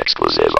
exclusive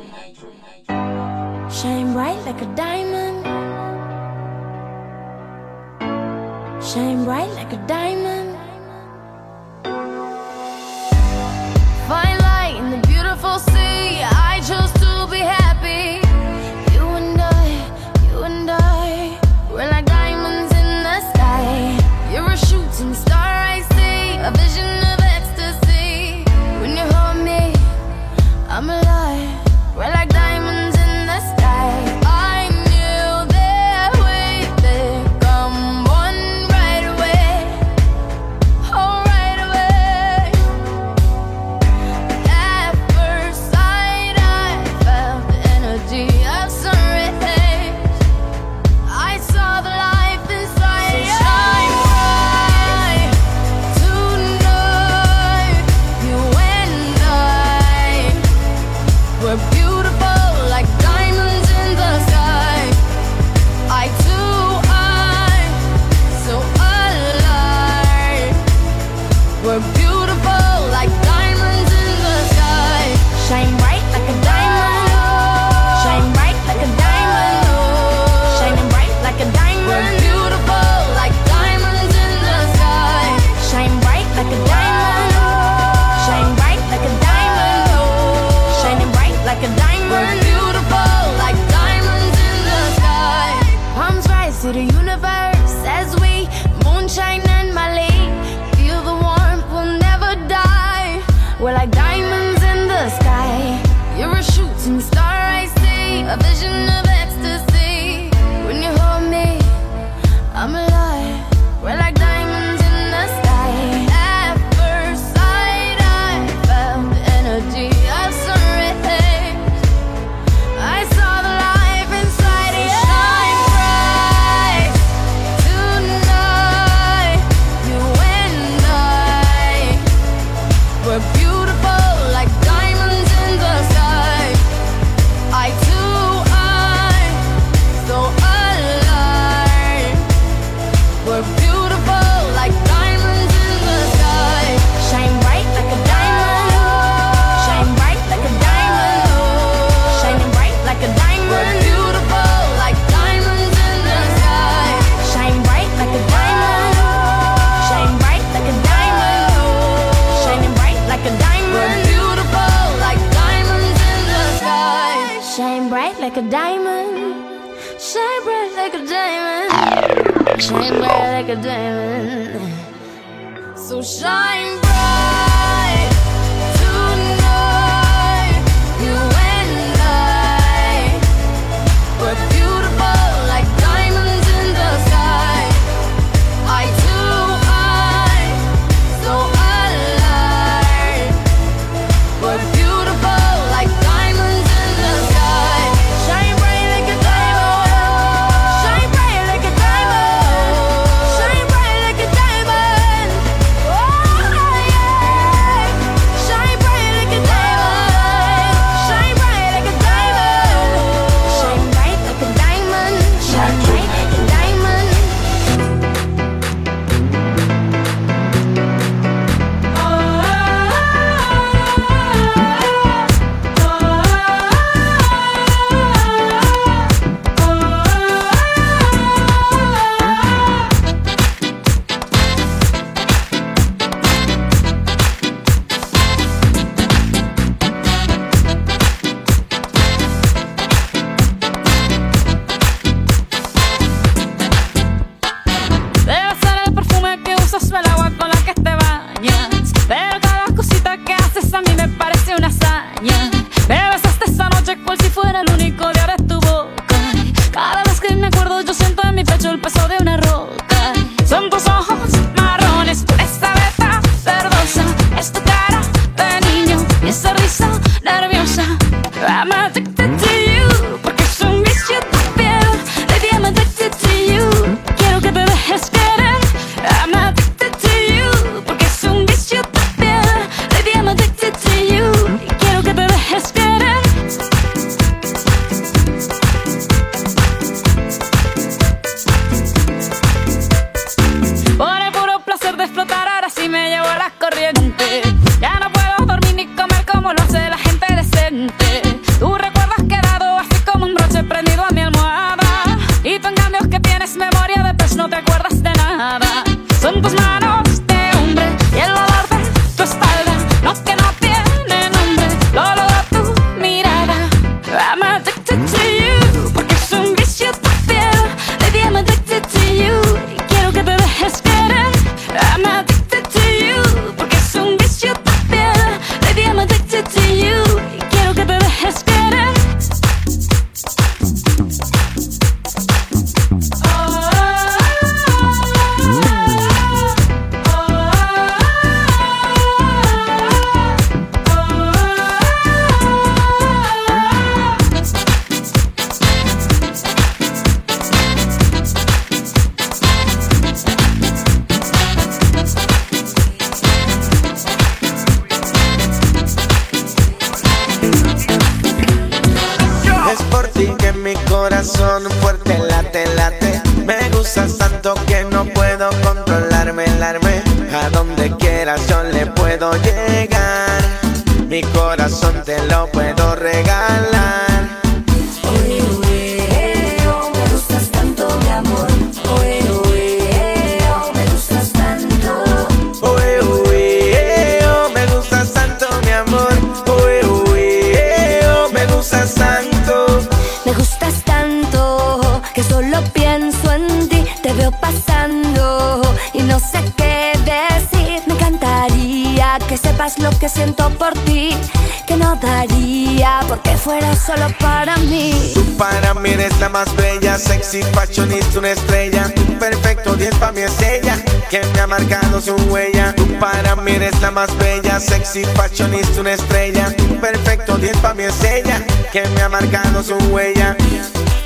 eres una estrella, perfecto, 10 para mi estrella, que me ha marcado su huella. Tú para mí eres la más bella, sexy fashionista, una estrella, tú perfecto, 10 para mi estrella, que me ha marcado su huella.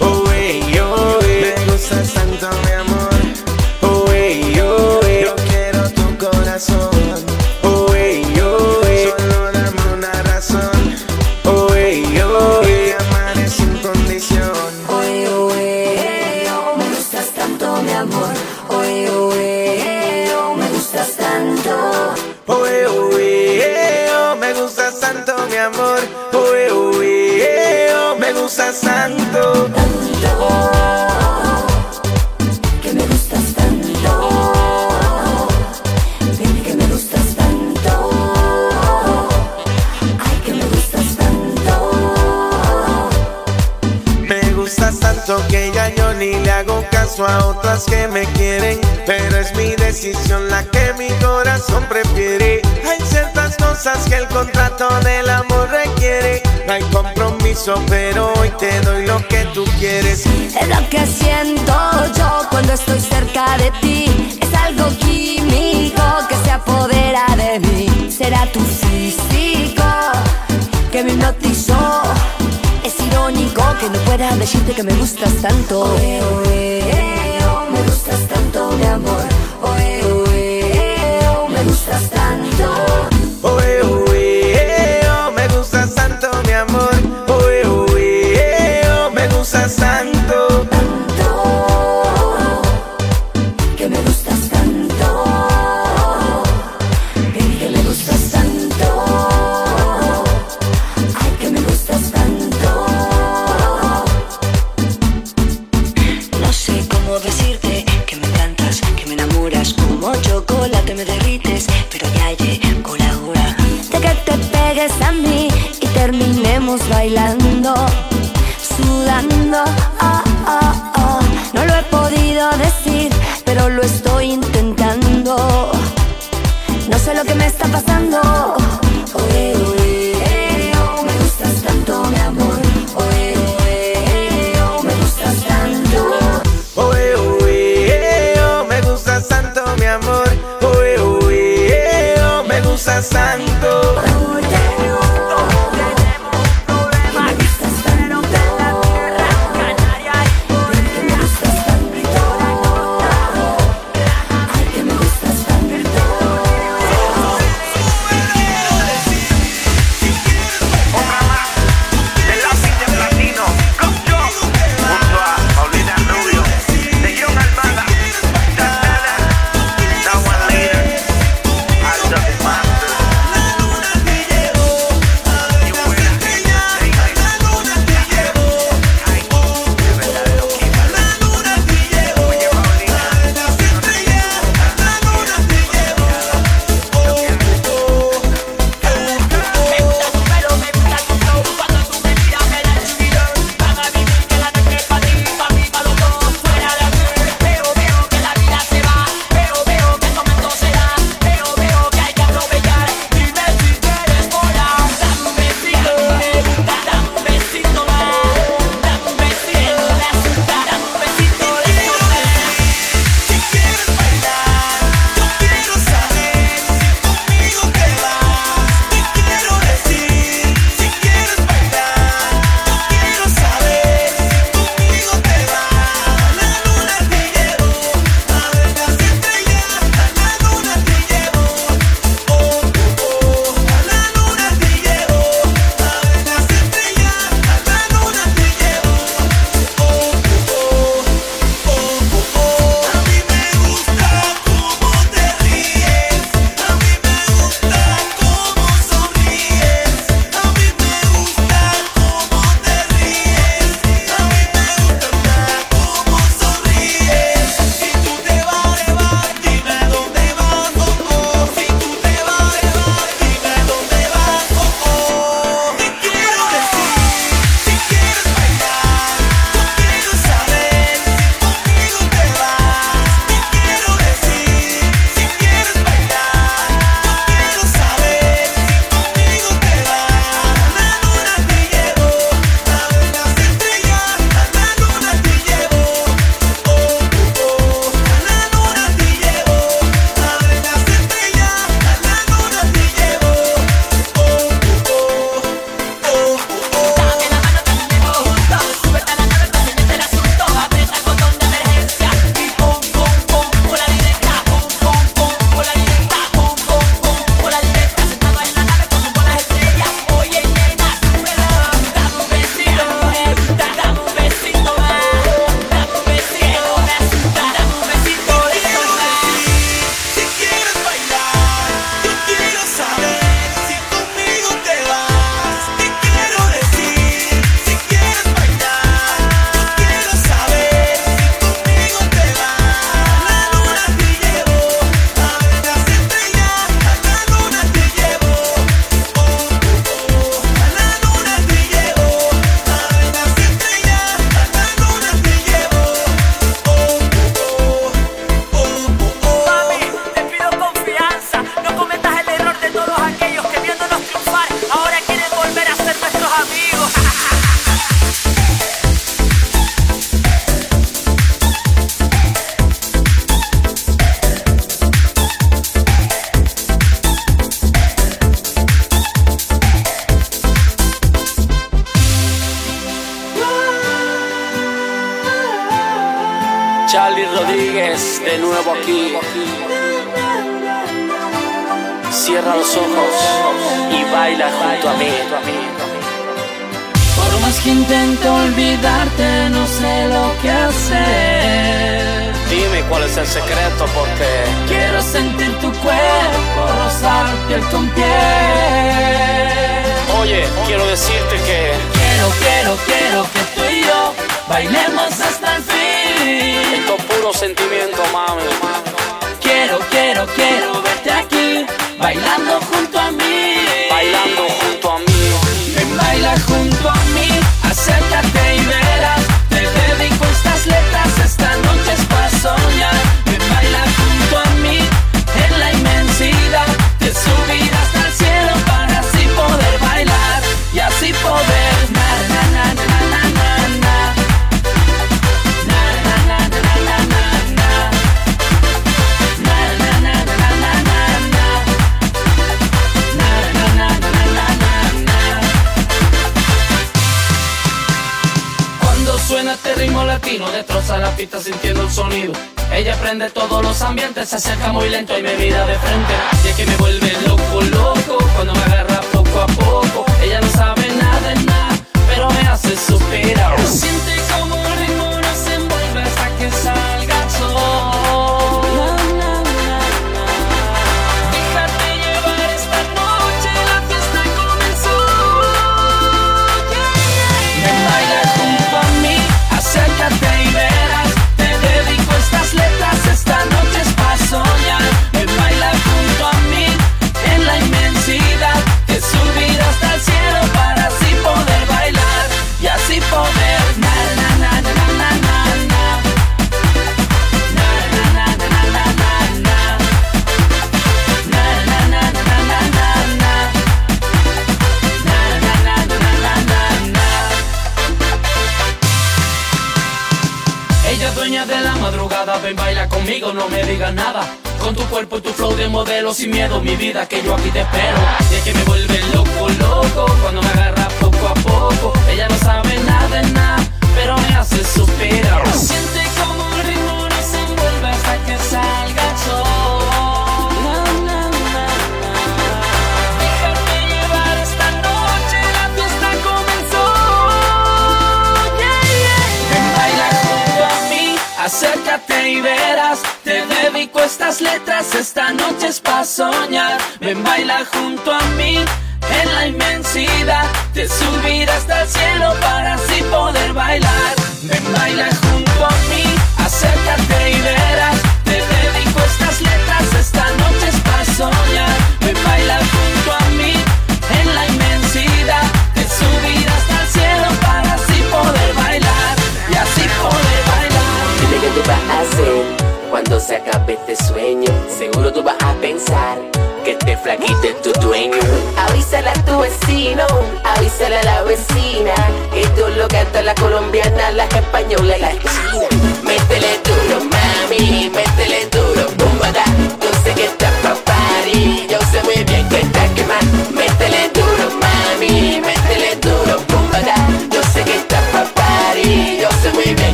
Oh, hey, oh, eh. hey. pero hoy te doy lo que tú quieres. Es lo que siento yo cuando estoy cerca de ti. Es algo químico que se apodera de mí. Será tu físico que me hipnotizó. Es irónico que no pueda decirte que me gustas tanto. Me gustas tanto, mi amor. lo estoy intentando. No sé lo que me está pasando. los ojos y baila junto a mí. Por más que intento olvidarte, no sé lo que hacer. Dime cuál es el secreto, porque quiero sentir tu cuerpo, rozar piel con piel. Oye, quiero decirte que quiero, quiero, quiero que tú y yo bailemos hasta el fin. Esto es puro sentimiento, mami. Quiero, quiero, quiero verte aquí bailando junto a mí. Bailando vecino destroza la pista sintiendo el sonido. Ella prende todos los ambientes, se acerca muy lento y me mira de frente. Y es que me vuelve loco, loco, cuando me agarra poco a poco. Ella no sabe nada de nada, pero me hace suspirar. sin miedo mi vida que yo aquí te espero. Y que me vuelve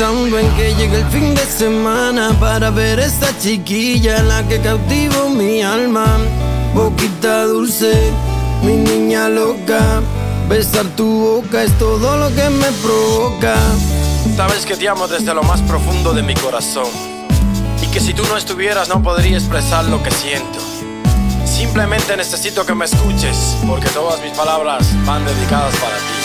pensando en que llegue el fin de semana para ver esta chiquilla la que cautivo mi alma. Boquita dulce, mi niña loca. Besar tu boca es todo lo que me provoca. Sabes que te amo desde lo más profundo de mi corazón. Y que si tú no estuvieras no podría expresar lo que siento. Simplemente necesito que me escuches, porque todas mis palabras van dedicadas para ti.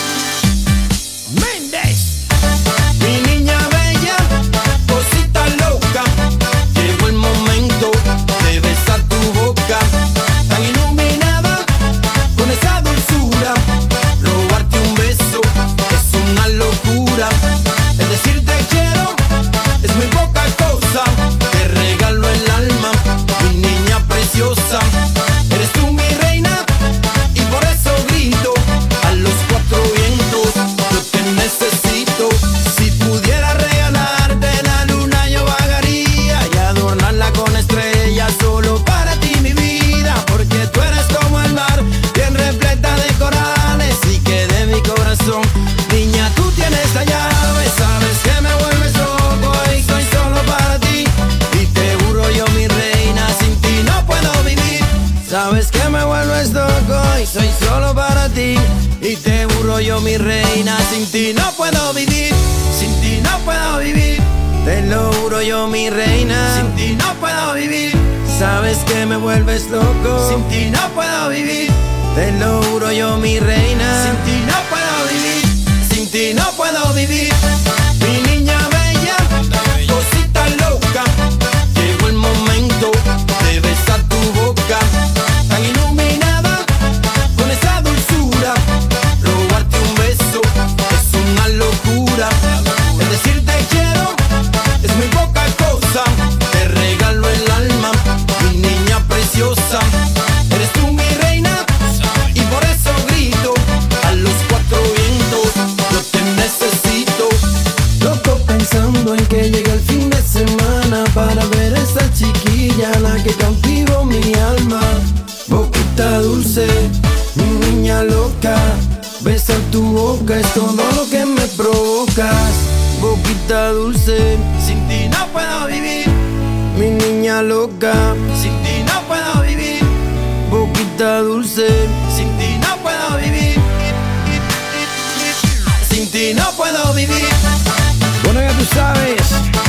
Sabes que me vuelves loco. Sin ti no puedo vivir. Te lo juro yo, mi reina. Sin ti no puedo vivir. Sin ti no puedo vivir.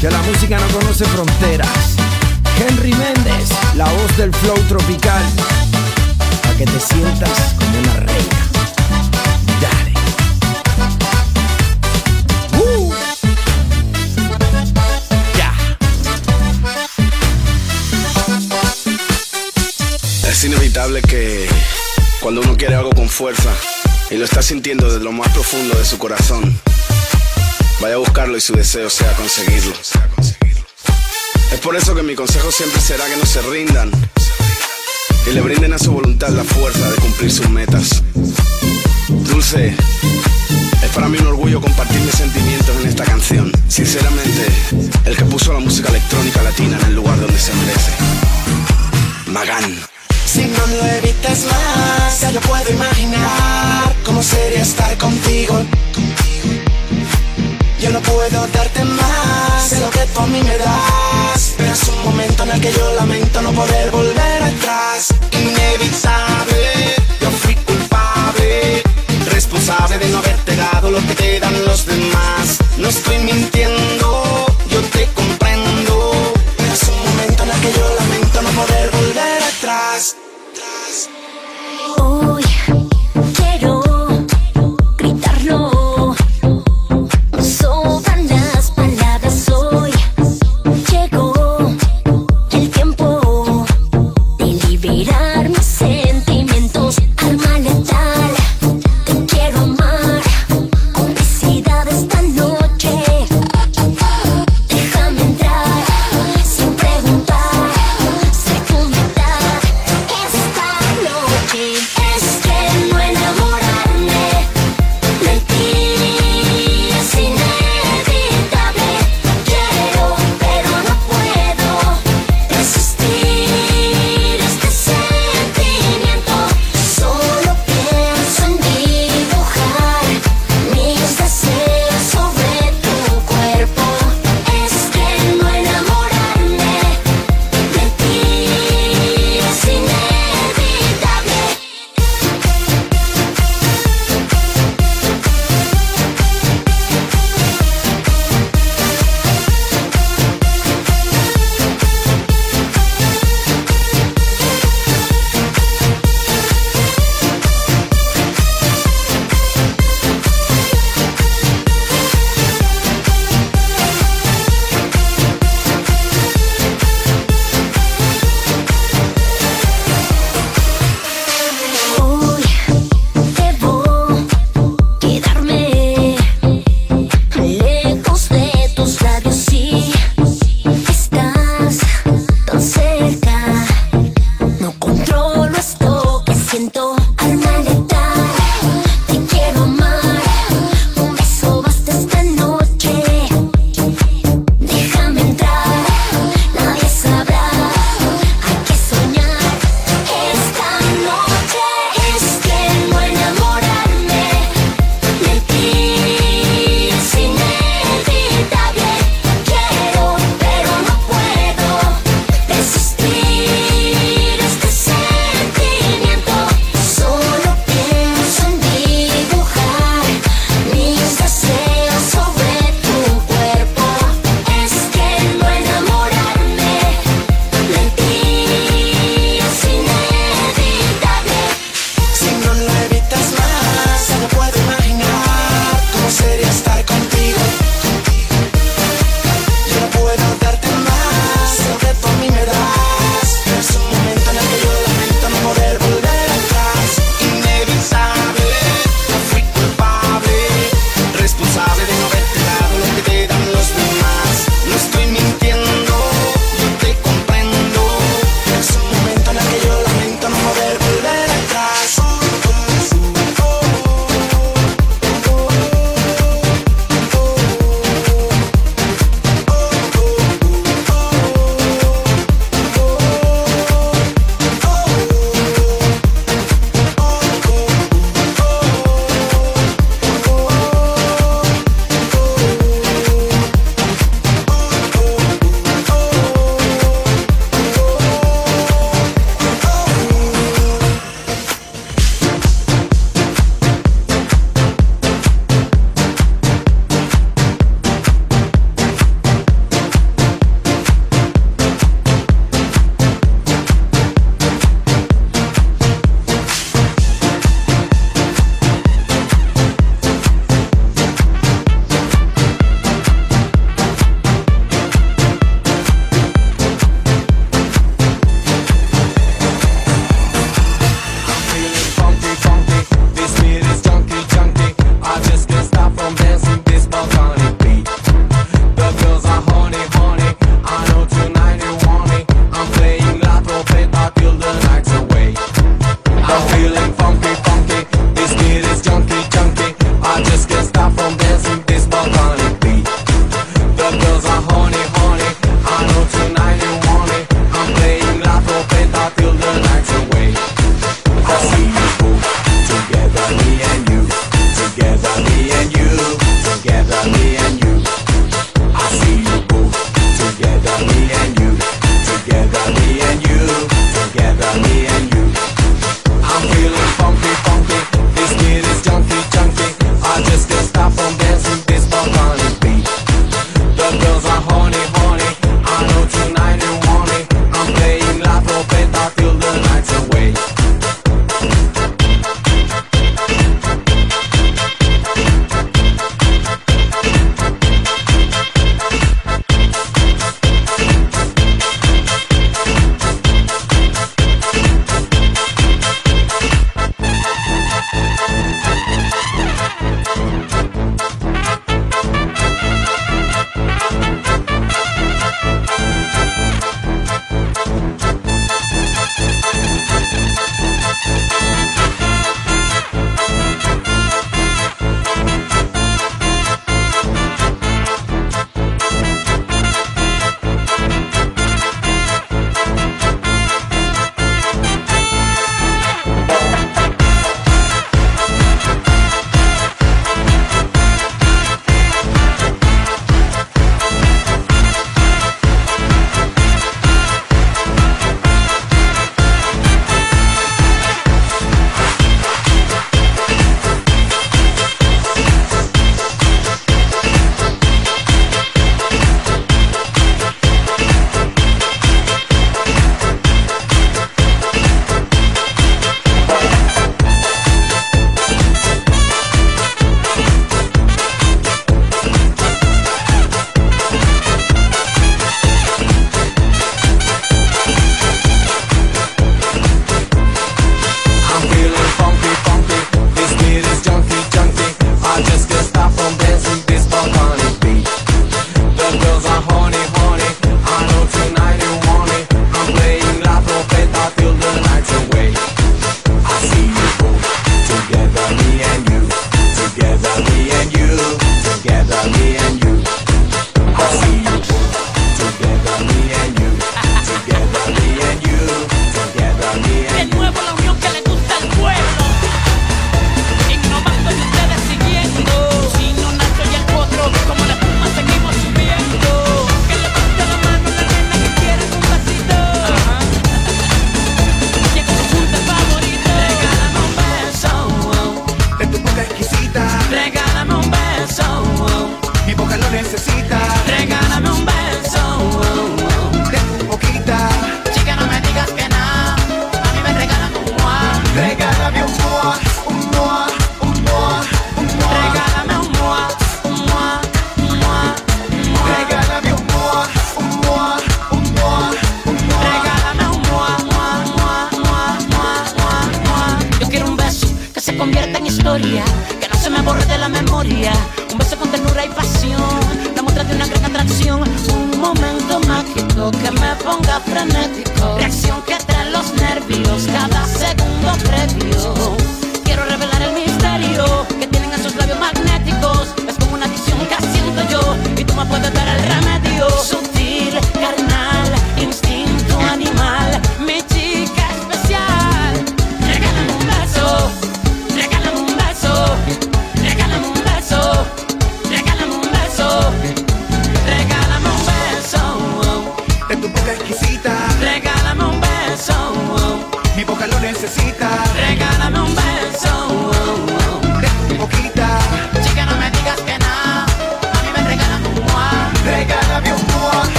Que la música no conoce fronteras. Henry Méndez, la voz del flow tropical. Para que te sientas como una reina. Dale. Uh. Es inevitable que cuando uno quiere algo con fuerza y lo está sintiendo desde lo más profundo de su corazón, vaya a buscarlo y su deseo sea conseguirlo. Es por eso que mi consejo siempre será que no se rindan y le brinden a su voluntad la fuerza de cumplir sus metas. Dulce, es para mí un orgullo compartir mis sentimientos en esta canción. Sinceramente, el que puso la música electrónica latina en el lugar donde se merece. Magán. Si no lo evitas más, ya yo puedo imaginar cómo sería estar contigo. No puedo darte más de lo que tú a mí me das. Pero es un momento en el que yo lamento no poder volver atrás. Inevitable, yo fui culpable, responsable de no haberte dado lo que te dan los demás. No estoy mintiendo, yo te comprendo. Pero es un momento en el que yo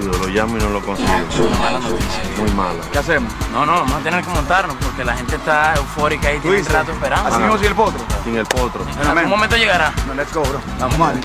lo llamo y no lo consigo. Muy mala noticia. Muy mala. ¿Qué hacemos? No, no, vamos a tener que montarnos porque la gente está eufórica y tiene un rato esperando. Así mismo sin el potro. Sin el potro. En algún momento llegará. No, let's go, bro. Vamos, vale.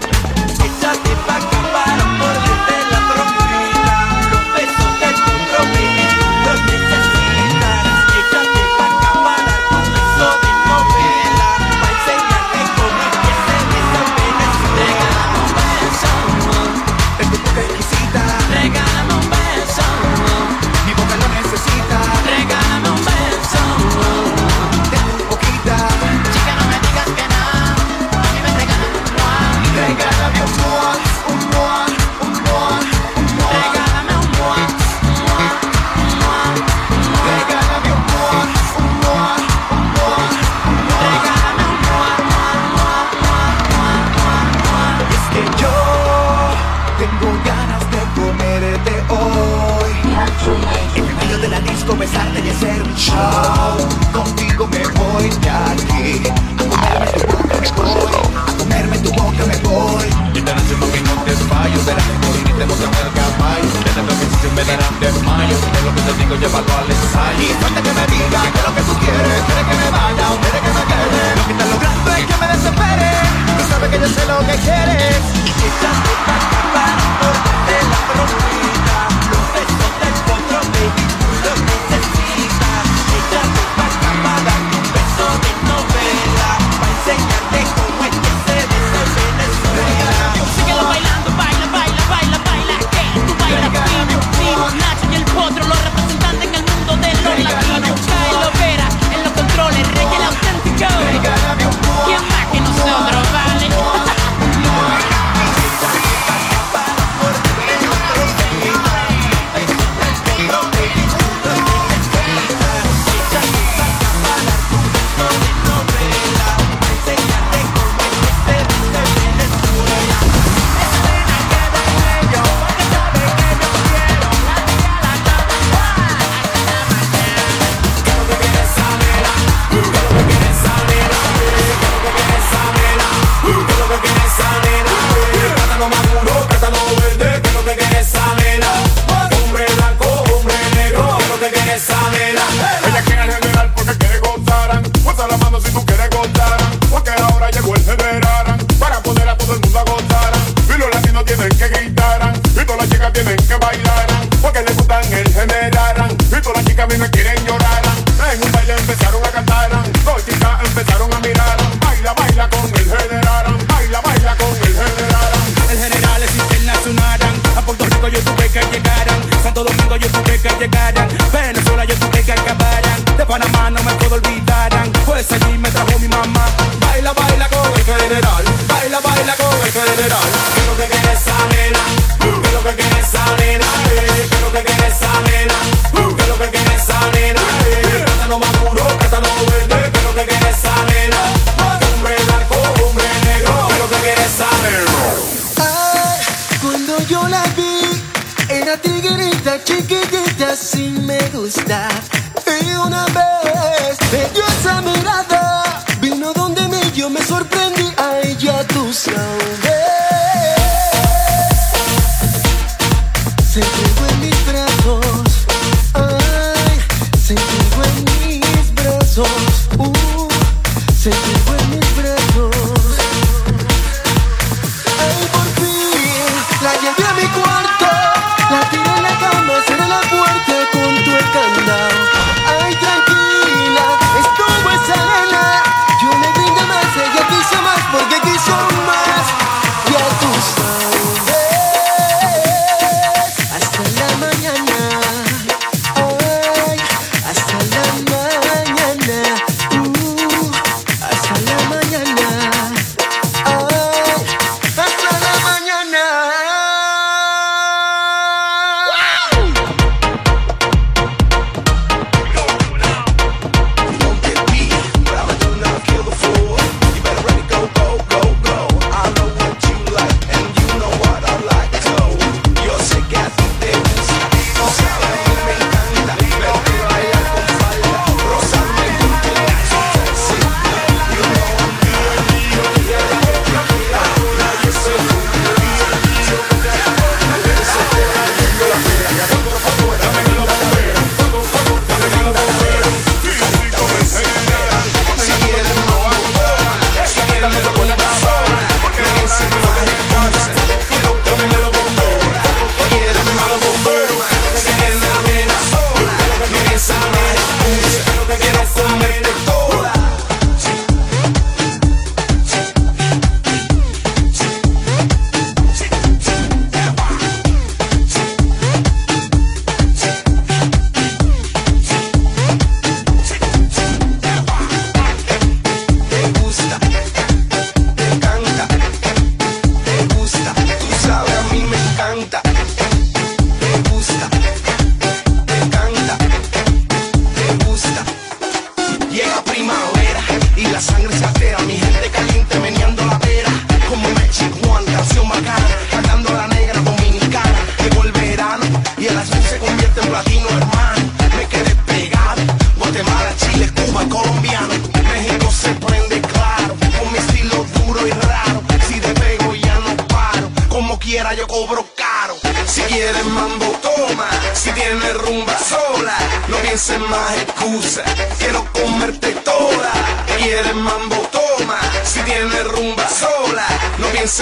Take it with me.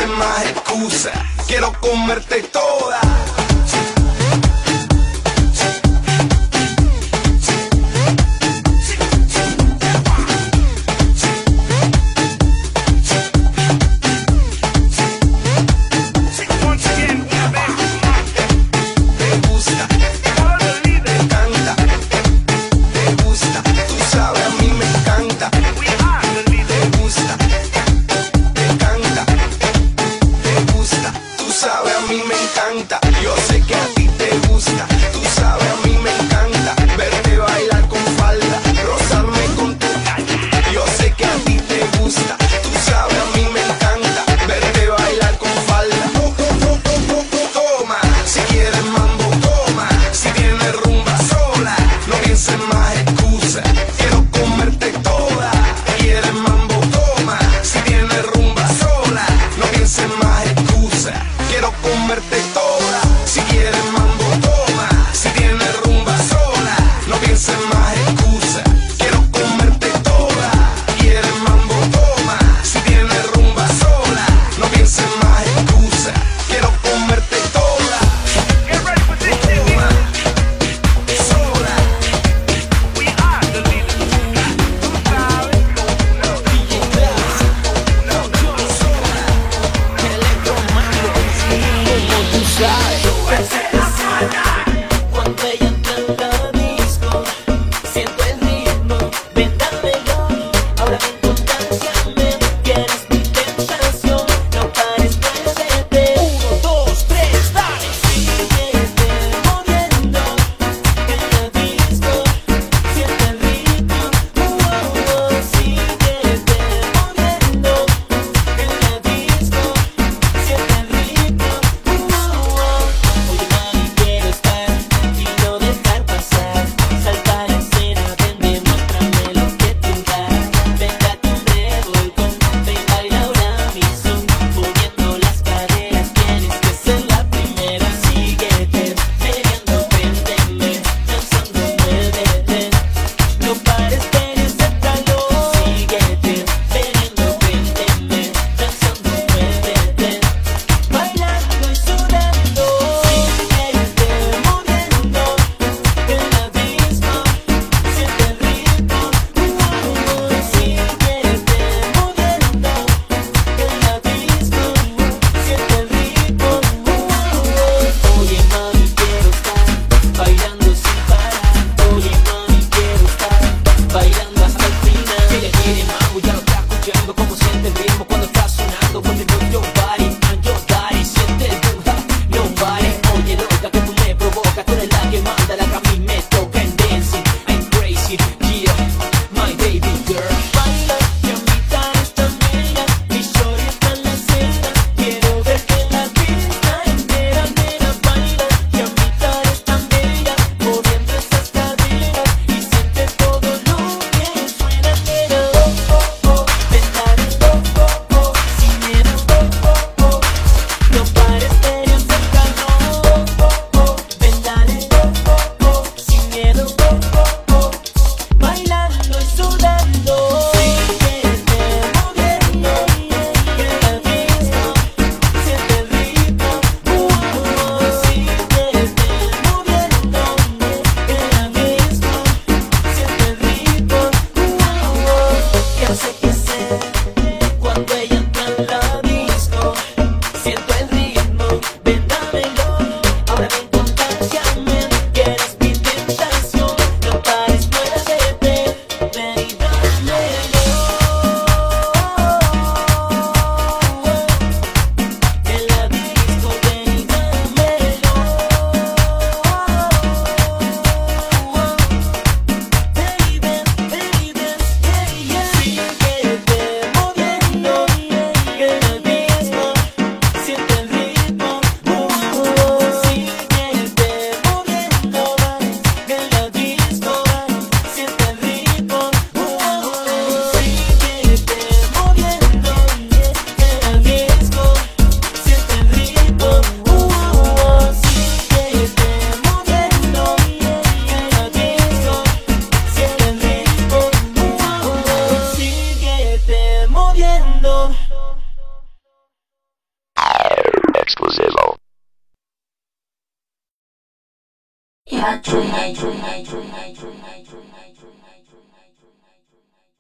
más excusa. Quiero comerte toda